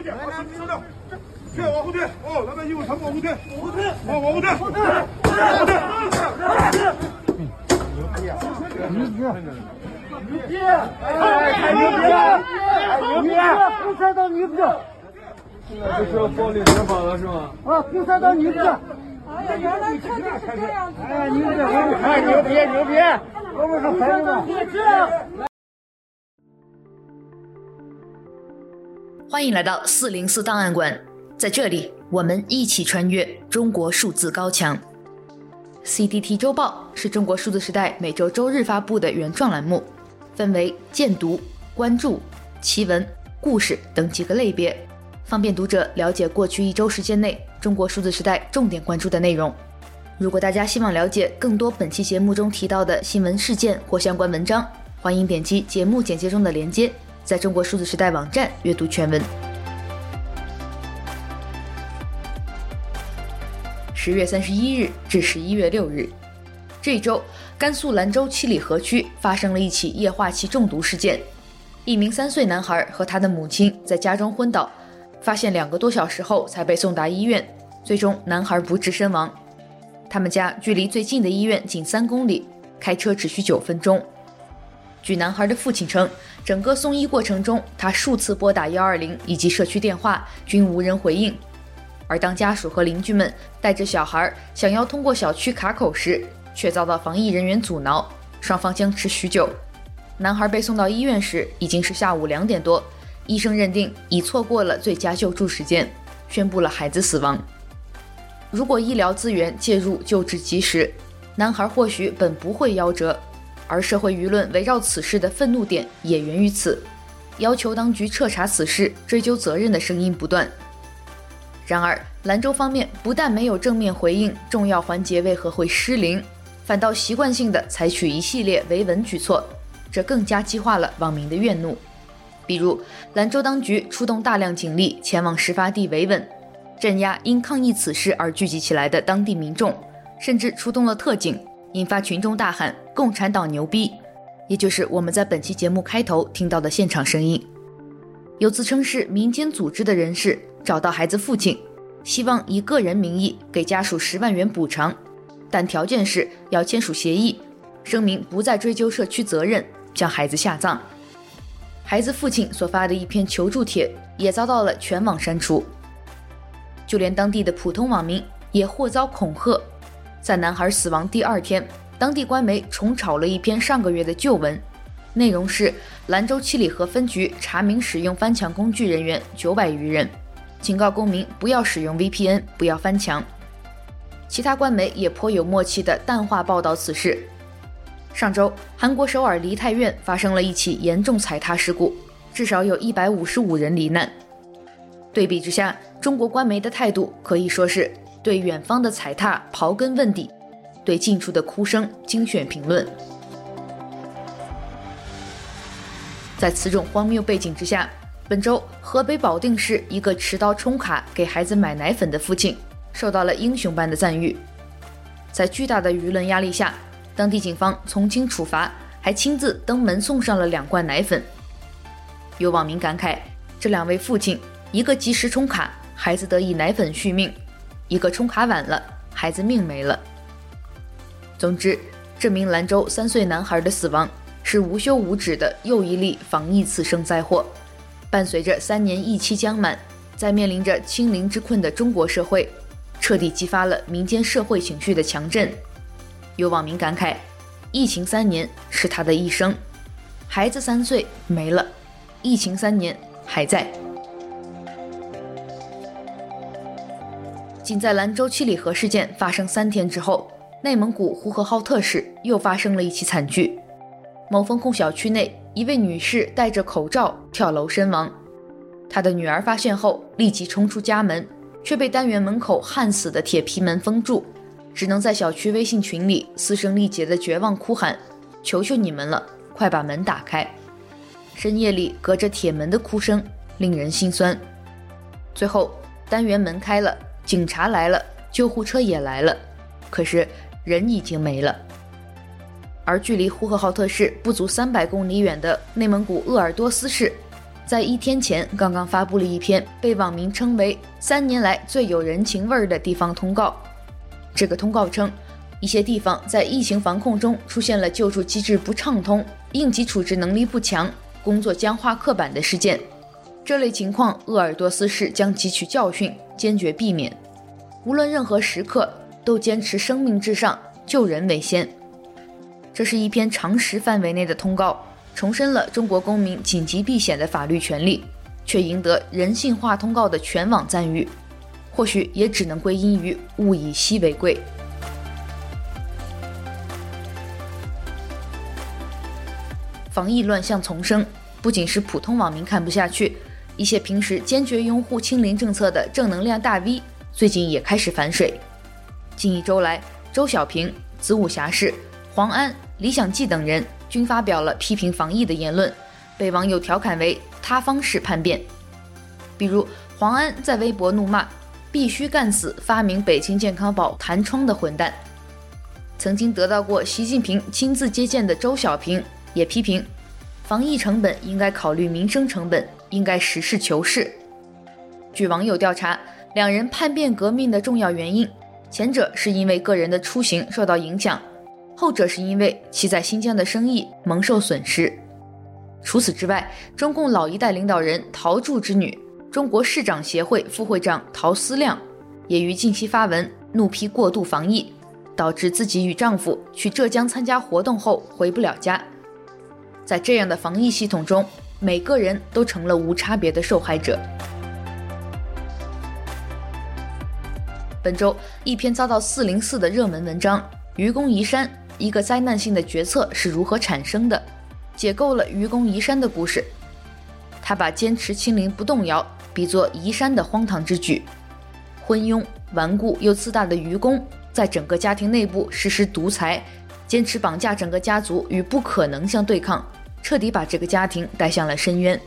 过去，往前撤，退，往后退，哦，老百姓全部往后退，往后退，往往后退，后退，后退，牛逼啊！牛逼！牛逼！牛逼牛逼了！共产党牛逼！现在就是要暴力执法了，是吗？啊，共产党牛逼！哎呀，原来确实是这样子。哎，牛逼！哎，牛逼！牛逼！我们是孩子们。欢迎来到四零四档案馆，在这里，我们一起穿越中国数字高墙。CDT 周报是中国数字时代每周周日发布的原创栏目，分为荐读、关注、奇闻、故事等几个类别，方便读者了解过去一周时间内中国数字时代重点关注的内容。如果大家希望了解更多本期节目中提到的新闻事件或相关文章，欢迎点击节目简介中的链接。在中国数字时代网站阅读全文。十月三十一日至十一月六日，这一周，甘肃兰州七里河区发生了一起液化气中毒事件。一名三岁男孩和他的母亲在家中昏倒，发现两个多小时后才被送达医院，最终男孩不治身亡。他们家距离最近的医院仅三公里，开车只需九分钟。据男孩的父亲称，整个送医过程中，他数次拨打幺二零以及社区电话，均无人回应。而当家属和邻居们带着小孩想要通过小区卡口时，却遭到防疫人员阻挠，双方僵持许久。男孩被送到医院时已经是下午两点多，医生认定已错过了最佳救助时间，宣布了孩子死亡。如果医疗资源介入救治及时，男孩或许本不会夭折。而社会舆论围绕此事的愤怒点也源于此，要求当局彻查此事、追究责任的声音不断。然而，兰州方面不但没有正面回应重要环节为何会失灵，反倒习惯性地采取一系列维稳举措，这更加激化了网民的怨怒。比如，兰州当局出动大量警力前往事发地维稳，镇压因抗议此事而聚集起来的当地民众，甚至出动了特警。引发群众大喊“共产党牛逼”，也就是我们在本期节目开头听到的现场声音。有自称是民间组织的人士找到孩子父亲，希望以个人名义给家属十万元补偿，但条件是要签署协议，声明不再追究社区责任，将孩子下葬。孩子父亲所发的一篇求助帖也遭到了全网删除，就连当地的普通网民也或遭恐吓。在男孩死亡第二天，当地官媒重炒了一篇上个月的旧闻，内容是兰州七里河分局查明使用翻墙工具人员九百余人，警告公民不要使用 VPN，不要翻墙。其他官媒也颇有默契地淡化报道此事。上周，韩国首尔梨泰院发生了一起严重踩踏事故，至少有一百五十五人罹难。对比之下，中国官媒的态度可以说是。对远方的踩踏刨根问底，对近处的哭声精选评论。在此种荒谬背景之下，本周河北保定市一个持刀充卡给孩子买奶粉的父亲，受到了英雄般的赞誉。在巨大的舆论压力下，当地警方从轻处罚，还亲自登门送上了两罐奶粉。有网民感慨：这两位父亲，一个及时充卡，孩子得以奶粉续命。一个充卡晚了，孩子命没了。总之，这名兰州三岁男孩的死亡是无休无止的又一例防疫次生灾祸。伴随着三年疫期将满，在面临着清零之困的中国社会，彻底激发了民间社会情绪的强震。有网民感慨：疫情三年是他的一生，孩子三岁没了，疫情三年还在。仅在兰州七里河事件发生三天之后，内蒙古呼和浩特市又发生了一起惨剧。某封控小区内，一位女士戴着口罩跳楼身亡。她的女儿发现后立即冲出家门，却被单元门口焊死的铁皮门封住，只能在小区微信群里嘶声力竭的绝望哭喊：“求求你们了，快把门打开！”深夜里隔着铁门的哭声令人心酸。最后，单元门开了。警察来了，救护车也来了，可是人已经没了。而距离呼和浩特市不足三百公里远的内蒙古鄂尔多斯市，在一天前刚刚发布了一篇被网民称为“三年来最有人情味儿”的地方通告。这个通告称，一些地方在疫情防控中出现了救助机制不畅通、应急处置能力不强、工作僵化刻板的事件。这类情况，鄂尔多斯市将汲取教训，坚决避免。无论任何时刻，都坚持生命至上，救人为先。这是一篇常识范围内的通告，重申了中国公民紧急避险的法律权利，却赢得人性化通告的全网赞誉。或许也只能归因于物以稀为贵。防疫乱象丛生，不仅是普通网民看不下去，一些平时坚决拥护清零政策的正能量大 V，最近也开始反水。近一周来，周小平、子午侠士、黄安、李想继等人均发表了批评防疫的言论，被网友调侃为“塌方式叛变”。比如黄安在微博怒骂。必须干死发明北京健康宝弹窗的混蛋！曾经得到过习近平亲自接见的周小平也批评，防疫成本应该考虑民生成本，应该实事求是。据网友调查，两人叛变革命的重要原因，前者是因为个人的出行受到影响，后者是因为其在新疆的生意蒙受损失。除此之外，中共老一代领导人陶铸之女。中国市长协会副会长陶思亮也于近期发文怒批过度防疫，导致自己与丈夫去浙江参加活动后回不了家。在这样的防疫系统中，每个人都成了无差别的受害者。本周一篇遭到四零四的热门文章《愚公移山：一个灾难性的决策是如何产生的》，解构了愚公移山的故事。他把坚持清零不动摇。比作移山的荒唐之举，昏庸、顽固又自大的愚公，在整个家庭内部实施独裁，坚持绑架整个家族与不可能相对抗，彻底把这个家庭带向了深渊。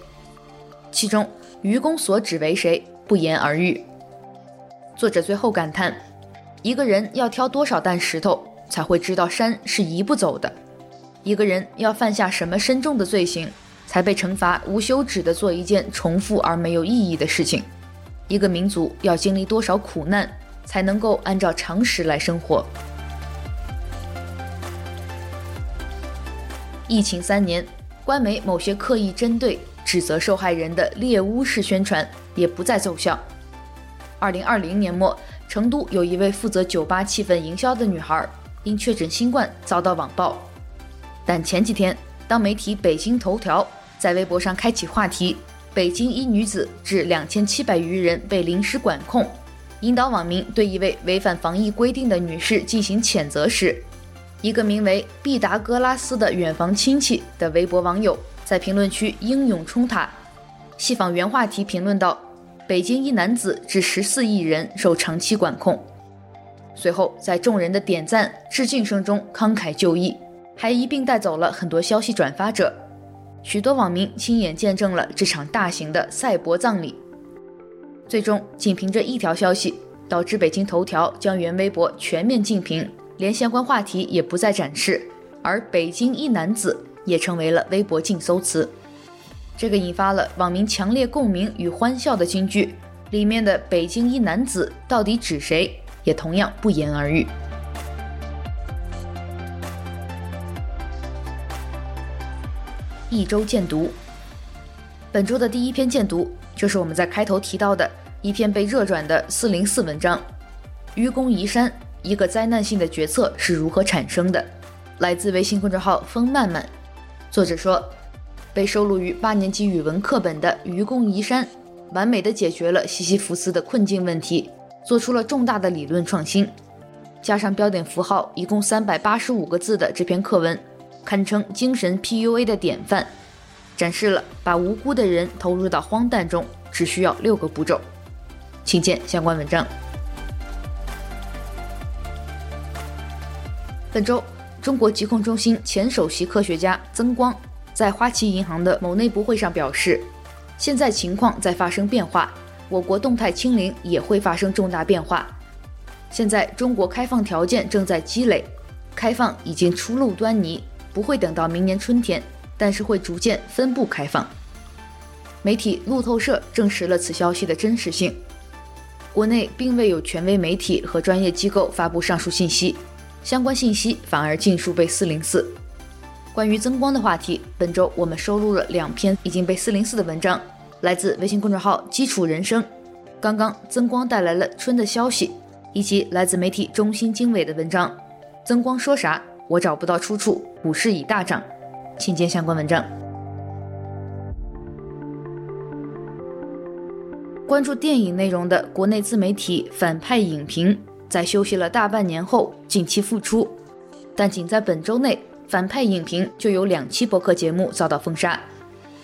其中，愚公所指为谁，不言而喻。作者最后感叹：一个人要挑多少担石头，才会知道山是移不走的；一个人要犯下什么深重的罪行，才被惩罚无休止的做一件重复而没有意义的事情。一个民族要经历多少苦难，才能够按照常识来生活？疫情三年，官媒某些刻意针对、指责受害人的猎巫式宣传也不再奏效。二零二零年末，成都有一位负责酒吧气氛营销的女孩，因确诊新冠遭到网暴。但前几天，当媒体北京头条。在微博上开启话题，北京一女子致两千七百余人被临时管控，引导网民对一位违反防疫规定的女士进行谴责时，一个名为毕达哥拉斯的远房亲戚的微博网友在评论区英勇冲塔，细访原话题评论道：“北京一男子致十四亿人受长期管控。”随后在众人的点赞致敬声中慷慨就义，还一并带走了很多消息转发者。许多网民亲眼见证了这场大型的赛博葬礼，最终仅凭着一条消息，导致北京头条将原微博全面禁评，连相关话题也不再展示，而“北京一男子”也成为了微博禁搜词。这个引发了网民强烈共鸣与欢笑的金句，里面的“北京一男子”到底指谁，也同样不言而喻。一周见读，本周的第一篇见读就是我们在开头提到的一篇被热转的四零四文章《愚公移山：一个灾难性的决策是如何产生的》，来自微信公众号风漫漫。作者说，被收录于八年级语文课本的《愚公移山》，完美的解决了西西弗斯的困境问题，做出了重大的理论创新。加上标点符号一共三百八十五个字的这篇课文。堪称精神 PUA 的典范，展示了把无辜的人投入到荒诞中只需要六个步骤。请见相关文章。本周，中国疾控中心前首席科学家曾光在花旗银行的某内部会上表示，现在情况在发生变化，我国动态清零也会发生重大变化。现在中国开放条件正在积累，开放已经初露端倪。不会等到明年春天，但是会逐渐分步开放。媒体路透社证实了此消息的真实性。国内并未有权威媒体和专业机构发布上述信息，相关信息反而尽数被四零四。关于增光的话题，本周我们收录了两篇已经被四零四的文章，来自微信公众号“基础人生”。刚刚增光带来了春的消息，以及来自媒体中心经纬的文章。增光说啥？我找不到出处。股市已大涨，请见相关文章。关注电影内容的国内自媒体反派影评，在休息了大半年后，近期复出。但仅在本周内，反派影评就有两期博客节目遭到封杀。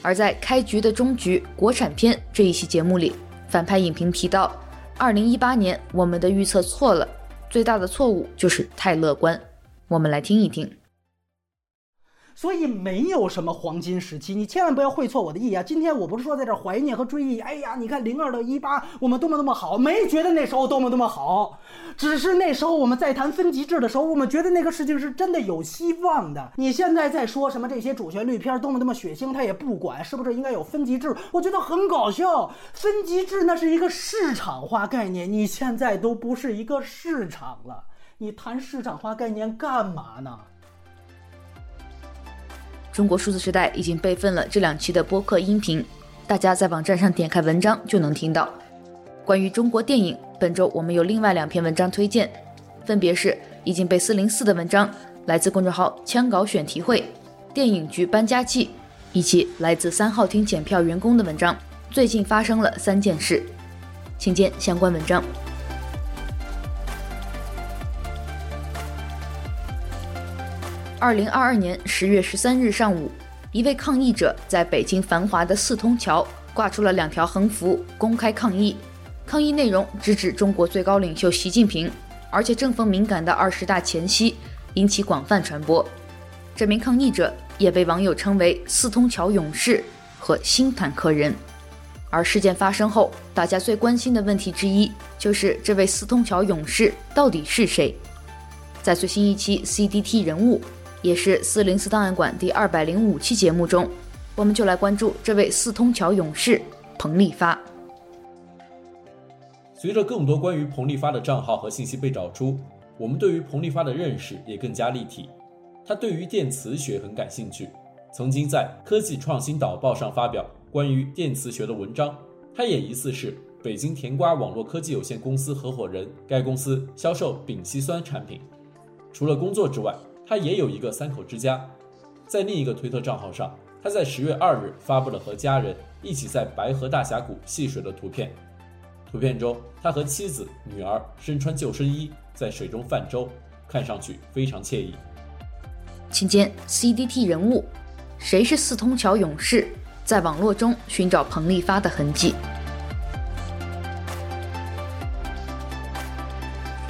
而在开局的终局国产片这一期节目里，反派影评提到，二零一八年我们的预测错了，最大的错误就是太乐观。我们来听一听。所以没有什么黄金时期，你千万不要会错我的意啊！今天我不是说在这怀念和追忆，哎呀，你看零二到一八我们多么多么好，没觉得那时候多么多么好，只是那时候我们在谈分级制的时候，我们觉得那个事情是真的有希望的。你现在在说什么这些主旋律片多么多么血腥，他也不管是不是应该有分级制，我觉得很搞笑。分级制那是一个市场化概念，你现在都不是一个市场了，你谈市场化概念干嘛呢？中国数字时代已经备份了这两期的播客音频，大家在网站上点开文章就能听到。关于中国电影，本周我们有另外两篇文章推荐，分别是已经被四零四的文章，来自公众号“枪稿选题会”，电影局搬家记，以及来自三号厅检票员工的文章。最近发生了三件事，请见相关文章。二零二二年十月十三日上午，一位抗议者在北京繁华的四通桥挂出了两条横幅，公开抗议。抗议内容直指中国最高领袖习近平，而且正逢敏感的二十大前夕，引起广泛传播。这名抗议者也被网友称为“四通桥勇士”和“新坦克人”。而事件发生后，大家最关心的问题之一就是这位四通桥勇士到底是谁？在最新一期 CDT 人物。也是四零四档案馆第二百零五期节目中，我们就来关注这位四通桥勇士彭立发。随着更多关于彭立发的账号和信息被找出，我们对于彭立发的认识也更加立体。他对于电磁学很感兴趣，曾经在《科技创新导报》上发表关于电磁学的文章。他也疑似是北京甜瓜网络科技有限公司合伙人，该公司销售丙烯酸产品。除了工作之外，他也有一个三口之家，在另一个推特账号上，他在十月二日发布了和家人一起在白河大峡谷戏水的图片。图片中，他和妻子、女儿身穿救生衣在水中泛舟，看上去非常惬意。请见 CDT 人物，谁是四通桥勇士？在网络中寻找彭丽发的痕迹。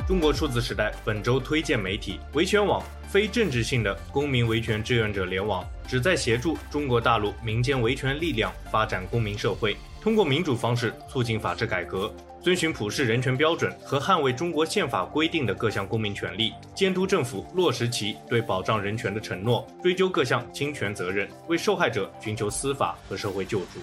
中国数字时代本周推荐媒体维权网。非政治性的公民维权志愿者联网，旨在协助中国大陆民间维权力量发展公民社会，通过民主方式促进法治改革，遵循普世人权标准和捍卫中国宪法规定的各项公民权利，监督政府落实其对保障人权的承诺，追究各项侵权责任，为受害者寻求司法和社会救助。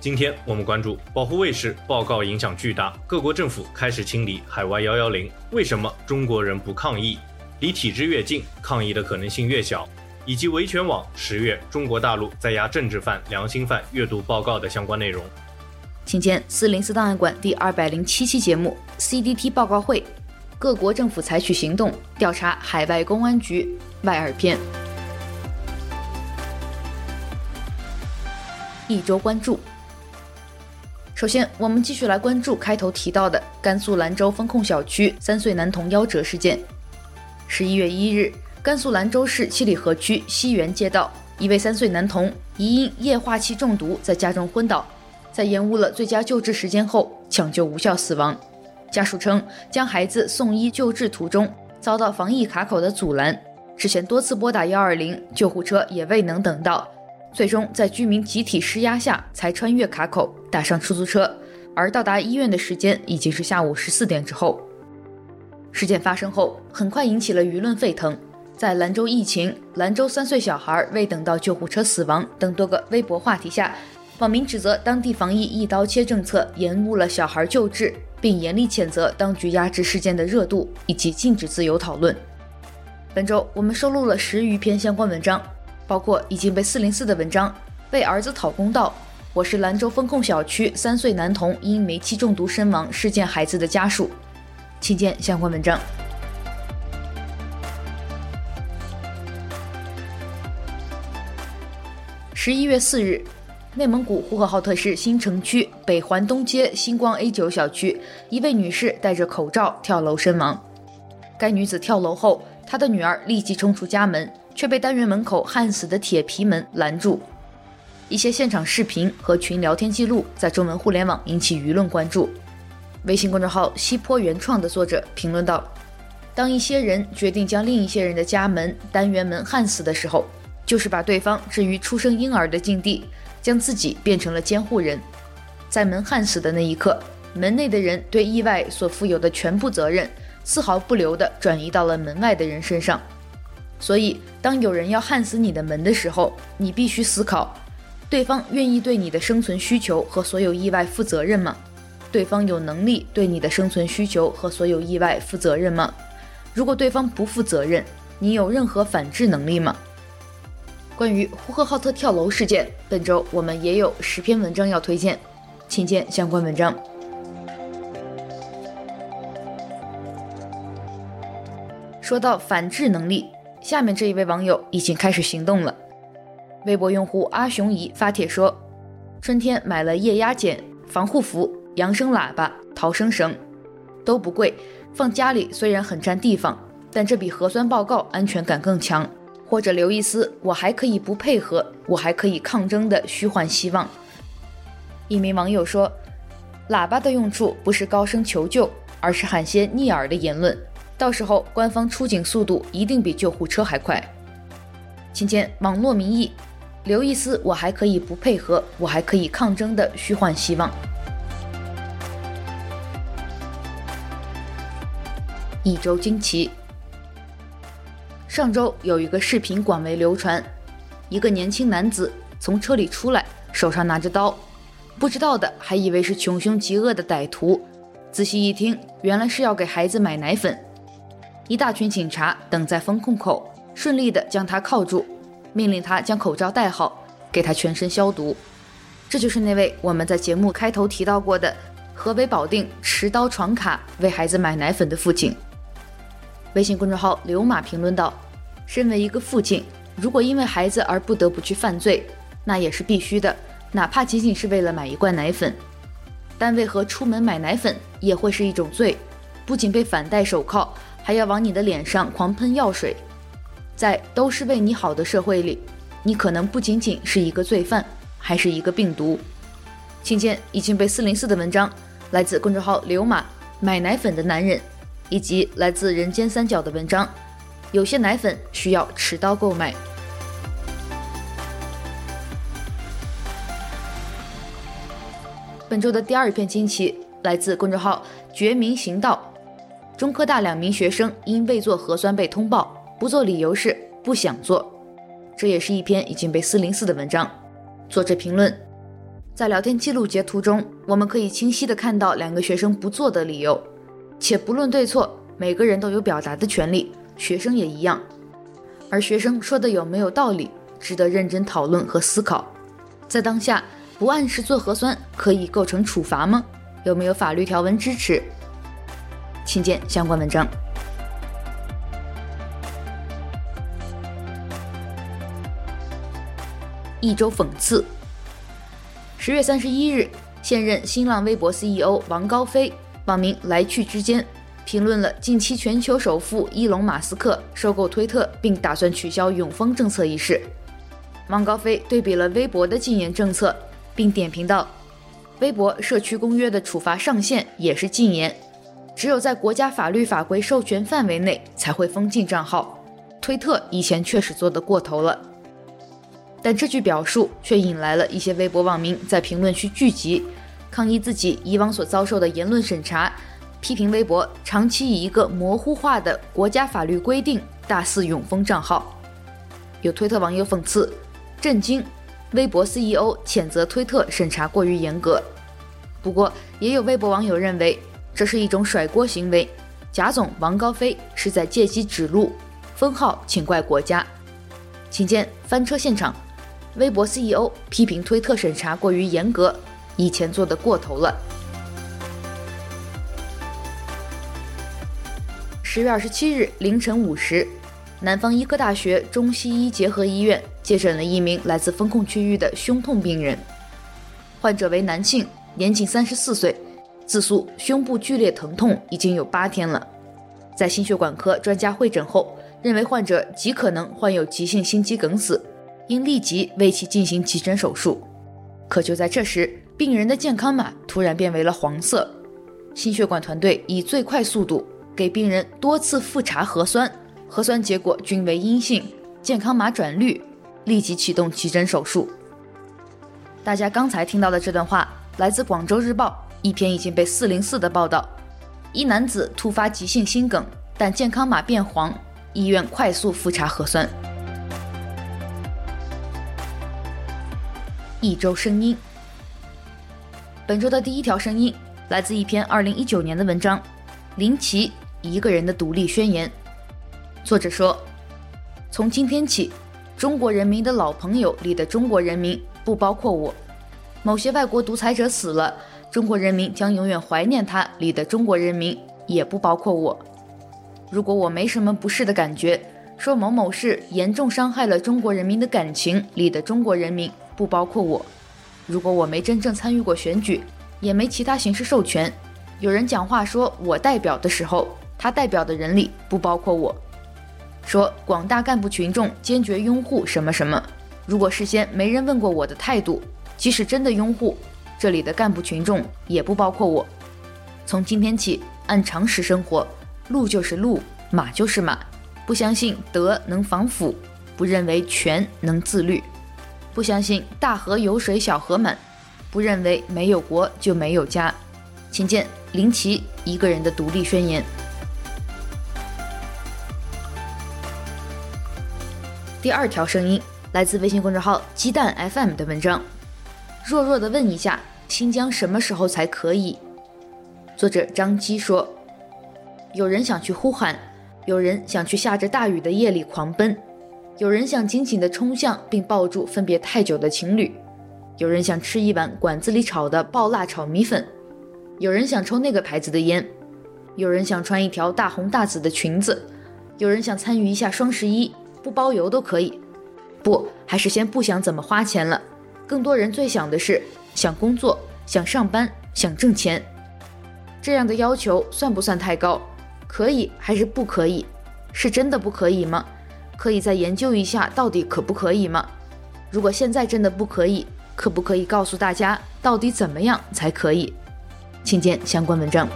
今天我们关注保护卫士报告影响巨大，各国政府开始清理海外幺幺零，为什么中国人不抗议？离体制越近，抗议的可能性越小，以及维权网十月中国大陆在押政治犯、良心犯阅读报告的相关内容。请见四零四档案馆第二百零七期节目 CDT 报告会，各国政府采取行动调查海外公安局外耳篇。一周关注。首先，我们继续来关注开头提到的甘肃兰州风控小区三岁男童夭折事件。十一月一日，甘肃兰州市七里河区西园街道，一位三岁男童疑因液化气中毒在家中昏倒，在延误了最佳救治时间后抢救无效死亡。家属称，将孩子送医救治途中遭到防疫卡口的阻拦，之前多次拨打幺二零，救护车也未能等到，最终在居民集体施压下才穿越卡口打上出租车，而到达医院的时间已经是下午十四点之后。事件发生后，很快引起了舆论沸腾。在兰州疫情、兰州三岁小孩未等到救护车死亡等多个微博话题下，网民指责当地防疫一刀切政策延误了小孩救治，并严厉谴责当局压制事件的热度以及禁止自由讨论。本周我们收录了十余篇相关文章，包括已经被四零四的文章，为儿子讨公道。我是兰州风控小区三岁男童因煤气中毒身亡事件孩子的家属，请见相关文章。十一月四日，内蒙古呼和浩特市新城区北环东街星光 A 九小区，一位女士戴着口罩跳楼身亡。该女子跳楼后，她的女儿立即冲出家门，却被单元门口焊死的铁皮门拦住。一些现场视频和群聊天记录在中文互联网引起舆论关注。微信公众号“西坡原创”的作者评论道：“当一些人决定将另一些人的家门单元门焊死的时候，就是把对方置于出生婴儿的境地，将自己变成了监护人。在门焊死的那一刻，门内的人对意外所负有的全部责任，丝毫不留地转移到了门外的人身上。所以，当有人要焊死你的门的时候，你必须思考：对方愿意对你的生存需求和所有意外负责任吗？对方有能力对你的生存需求和所有意外负责任吗？如果对方不负责任，你有任何反制能力吗？关于呼和浩特跳楼事件，本周我们也有十篇文章要推荐，请见相关文章。说到反制能力，下面这一位网友已经开始行动了。微博用户阿雄姨发帖说：“春天买了液压剪、防护服、扬声喇叭、逃生绳，都不贵，放家里虽然很占地方，但这比核酸报告安全感更强。”或者留一丝“我还可以不配合，我还可以抗争”的虚幻希望。一名网友说：“喇叭的用处不是高声求救，而是喊些逆耳的言论，到时候官方出警速度一定比救护车还快。”今天网络民意：“留一丝我还可以不配合，我还可以抗争”的虚幻希望。一周惊奇。上周有一个视频广为流传，一个年轻男子从车里出来，手上拿着刀，不知道的还以为是穷凶极恶的歹徒，仔细一听，原来是要给孩子买奶粉。一大群警察等在风控口，顺利地将他铐住，命令他将口罩戴好，给他全身消毒。这就是那位我们在节目开头提到过的河北保定持刀闯卡为孩子买奶粉的父亲。微信公众号“刘马”评论道：“身为一个父亲，如果因为孩子而不得不去犯罪，那也是必须的，哪怕仅仅是为了买一罐奶粉。但为何出门买奶粉也会是一种罪？不仅被反戴手铐，还要往你的脸上狂喷药水。在都是为你好的社会里，你可能不仅仅是一个罪犯，还是一个病毒。”请见已经被四零四的文章，来自公众号“刘马”，买奶粉的男人。以及来自人间三角的文章，有些奶粉需要持刀购买。本周的第二篇惊奇来自公众号“觉明行道”，中科大两名学生因未做核酸被通报，不做理由是不想做。这也是一篇已经被四零四的文章。作者评论：在聊天记录截图中，我们可以清晰的看到两个学生不做的理由。且不论对错，每个人都有表达的权利，学生也一样。而学生说的有没有道理，值得认真讨论和思考。在当下，不按时做核酸可以构成处罚吗？有没有法律条文支持？请见相关文章。一周讽刺。十月三十一日，现任新浪微博 CEO 王高飞。网民来去之间评论了近期全球首富伊隆马斯克收购推特并打算取消永丰政策一事。王高飞对比了微博的禁言政策，并点评道：“微博社区公约的处罚上限也是禁言，只有在国家法律法规授权范围内才会封禁账号。推特以前确实做得过头了。”但这句表述却引来了一些微博网民在评论区聚集。抗议自己以往所遭受的言论审查，批评微博长期以一个模糊化的国家法律规定大肆永封账号。有推特网友讽刺：“震惊！微博 CEO 谴责推特审查过于严格。不过，也有微博网友认为这是一种甩锅行为。贾总王高飞是在借机指路，封号请怪国家。请见翻车现场，微博 CEO 批评推特审查过于严格，以前做的过头了。十月二十七日凌晨五时，南方医科大学中西医结合医院接诊了一名来自封控区域的胸痛病人，患者为男性，年仅三十四岁。自诉胸部剧烈疼痛已经有八天了，在心血管科专家会诊后，认为患者极可能患有急性心肌梗死，应立即为其进行急诊手术。可就在这时，病人的健康码突然变为了黄色，心血管团队以最快速度给病人多次复查核酸，核酸结果均为阴性，健康码转绿，立即启动急诊手术。大家刚才听到的这段话来自《广州日报》。一篇已经被四零四的报道，一男子突发急性心梗，但健康码变黄，医院快速复查核酸。一周声音，本周的第一条声音来自一篇二零一九年的文章，《林奇一个人的独立宣言》。作者说，从今天起，中国人民的老朋友里的中国人民不包括我，某些外国独裁者死了。中国人民将永远怀念他里的中国人民，也不包括我。如果我没什么不适的感觉，说某某事严重伤害了中国人民的感情里的中国人民，不包括我。如果我没真正参与过选举，也没其他形式授权，有人讲话说我代表的时候，他代表的人里不包括我。说广大干部群众坚决拥护什么什么，如果事先没人问过我的态度，即使真的拥护。这里的干部群众也不包括我。从今天起，按常识生活，路就是路，马就是马。不相信德能防腐，不认为权能自律，不相信大河有水小河满，不认为没有国就没有家。请见林奇一个人的独立宣言。第二条声音来自微信公众号鸡蛋 FM 的文章，弱弱的问一下。新疆什么时候才可以？作者张基说：“有人想去呼喊，有人想去下着大雨的夜里狂奔，有人想紧紧地冲向并抱住分别太久的情侣，有人想吃一碗馆子里炒的爆辣炒米粉，有人想抽那个牌子的烟，有人想穿一条大红大紫的裙子，有人想参与一下双十一，不包邮都可以。不，还是先不想怎么花钱了。更多人最想的是。”想工作，想上班，想挣钱，这样的要求算不算太高？可以还是不可以？是真的不可以吗？可以再研究一下，到底可不可以吗？如果现在真的不可以，可不可以告诉大家，到底怎么样才可以？请见相关文章。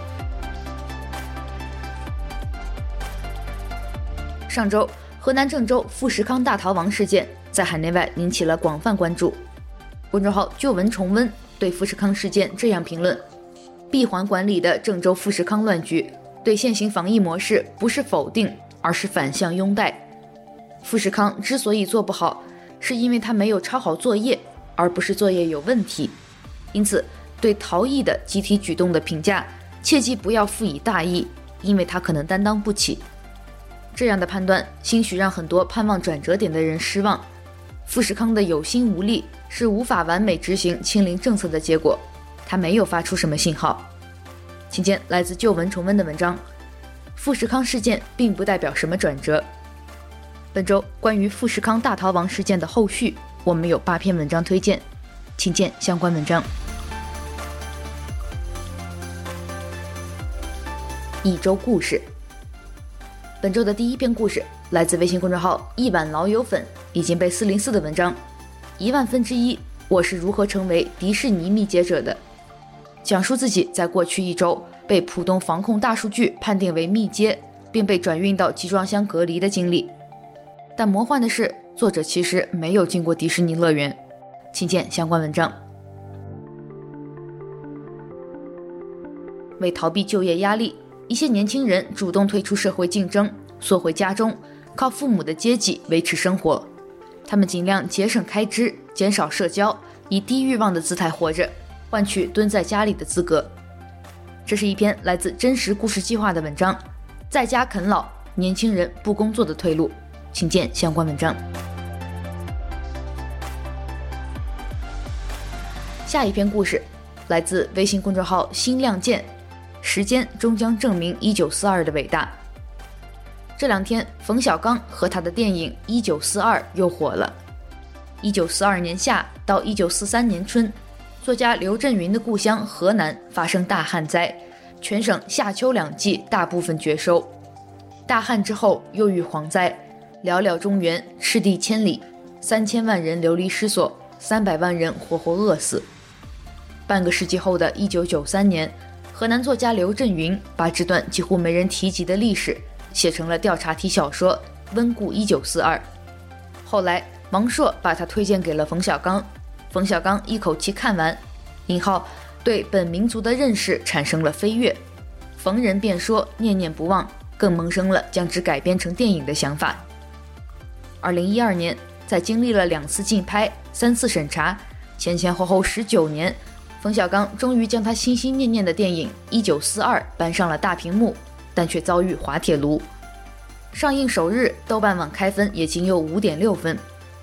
上周，河南郑州富士康大逃亡事件在海内外引起了广泛关注。公众号旧闻重温对富士康事件这样评论：闭环管理的郑州富士康乱局，对现行防疫模式不是否定，而是反向拥戴。富士康之所以做不好，是因为他没有抄好作业，而不是作业有问题。因此，对逃逸的集体举动的评价，切记不要赋以大意，因为他可能担当不起。这样的判断，兴许让很多盼望转折点的人失望。富士康的有心无力。是无法完美执行清零政策的结果，他没有发出什么信号。请见来自旧闻重温的文章。富士康事件并不代表什么转折。本周关于富士康大逃亡事件的后续，我们有八篇文章推荐，请见相关文章。一周故事。本周的第一篇故事来自微信公众号一碗老友粉，已经被四零四的文章。一万分之一，我是如何成为迪士尼密接者的？讲述自己在过去一周被浦东防控大数据判定为密接，并被转运到集装箱隔离的经历。但魔幻的是，作者其实没有进过迪士尼乐园。请见相关文章。为逃避就业压力，一些年轻人主动退出社会竞争，缩回家中，靠父母的接济维持生活。他们尽量节省开支，减少社交，以低欲望的姿态活着，换取蹲在家里的资格。这是一篇来自真实故事计划的文章，在家啃老，年轻人不工作的退路，请见相关文章。下一篇故事来自微信公众号“新亮剑”，时间终将证明一九四二的伟大。这两天，冯小刚和他的电影《一九四二》又火了。一九四二年夏到一九四三年春，作家刘震云的故乡河南发生大旱灾，全省夏秋两季大部分绝收。大旱之后又遇蝗灾，寥寥中原，赤地千里，三千万人流离失所，三百万人活活饿死。半个世纪后的一九九三年，河南作家刘震云把这段几乎没人提及的历史写成了调查体小说《温故一九四二》。后来，王朔把他推荐给了冯小刚，冯小刚一口气看完，尹浩对本民族的认识产生了飞跃，逢人便说，念念不忘，更萌生了将之改编成电影的想法。二零一二年，在经历了两次竞拍、三次审查，前前后后十九年。冯小刚终于将他心心念念的电影《一九四二》搬上了大屏幕，但却遭遇滑铁卢。上映首日，豆瓣网开分也仅有五点六分，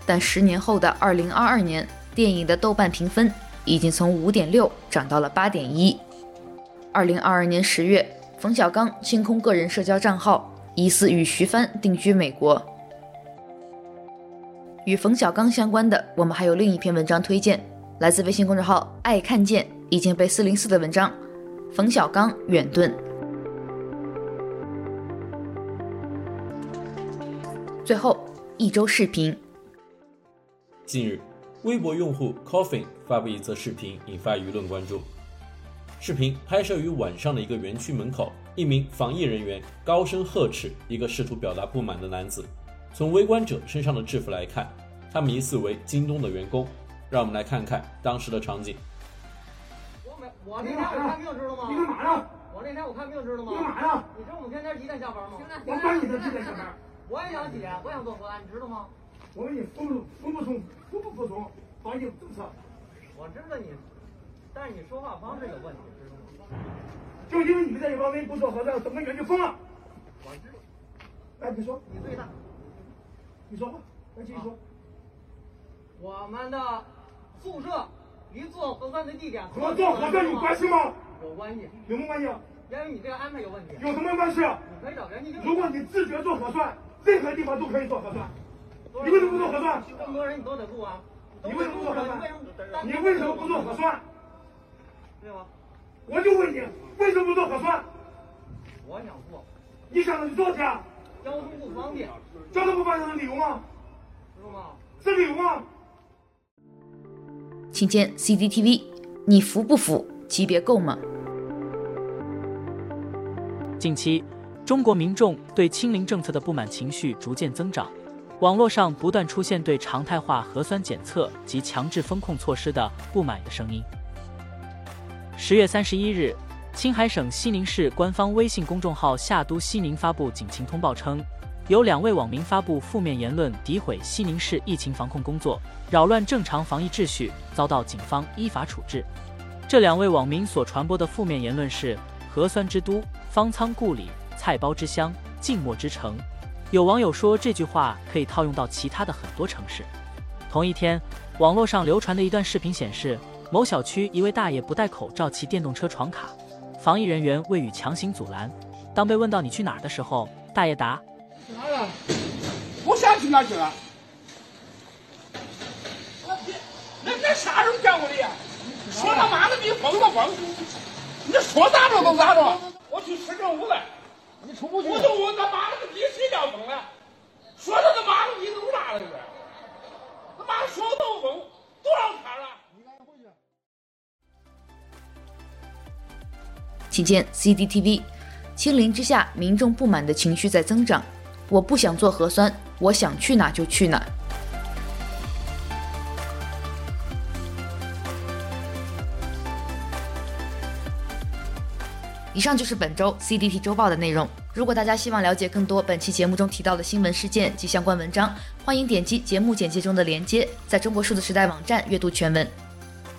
但十年后的二零二二年，电影的豆瓣评分已经从五点六涨到了八点一。二零二二年十月，冯小刚清空个人社交账号，疑似与徐帆定居美国。与冯小刚相关的，我们还有另一篇文章推荐。来自微信公众号“爱看见”已经被四零四的文章，冯小刚远遁。最后一周视频。近日，微博用户 Coffin 发布一则视频，引发舆论关注。视频拍摄于晚上的一个园区门口，一名防疫人员高声呵斥一个试图表达不满的男子。从围观者身上的制服来看，他们疑似为京东的员工。让我们来看看当时的场景。我没，我那天我看病知道吗？你干嘛呢？我那天我看病知道吗？你干嘛呢？你知道我们天天几点下班吗？我管你的几点下班。我也想起，我想做核酸，你知道吗？我问你服不服不从，服不服从防疫政策？我知道你，但是你说话方式有问题，知道吗？就因为你们这一帮人不做核酸，整个园就封了。我知道。哎，你说。你最大。你说话，来继续说。我们的。宿舍离做核酸的地点和做核酸有关系吗？有关系。有什么关系？因为你这个安排有问题。有什么关系？你可以找人家。如果你自觉做核酸，任何地方都可以做核酸。你为什么不做核酸？这么多人你都得录啊。你为什么不做核酸？你为什么不做核酸？对吧？我就问你，为什么不做核酸？我想做。你想着你做去啊？交通不方便。交通不方便是理由吗？知道吗？是理由吗？请见 CCTV，你服不服？级别够吗？近期，中国民众对清零政策的不满情绪逐渐增长，网络上不断出现对常态化核酸检测及强制封控措施的不满的声音。十月三十一日，青海省西宁市官方微信公众号“夏都西宁”发布警情通报称。有两位网民发布负面言论，诋毁西宁市疫情防控工作，扰乱正常防疫秩序，遭到警方依法处置。这两位网民所传播的负面言论是“核酸之都”、“方舱故里”、“菜包之乡”、“静默之城”。有网友说这句话可以套用到其他的很多城市。同一天，网络上流传的一段视频显示，某小区一位大爷不戴口罩骑电动车闯卡，防疫人员未予强行阻拦。当被问到你去哪儿的时候，大爷答。去哪了？我想去哪去了？我天，那那啥时候见过你呀？说他妈的逼疯了疯！你说咋着都咋着？我去市政府了。你出不去？我就问他妈的个逼谁叫疯了？说他他妈的逼都啥了，这是。他妈说都疯，多少天了？请见 CCTV，清零之下，民众不满的情绪在增长。我不想做核酸，我想去哪就去哪。以上就是本周 CDT 周报的内容。如果大家希望了解更多本期节目中提到的新闻事件及相关文章，欢迎点击节目简介中的链接，在中国数字时代网站阅读全文。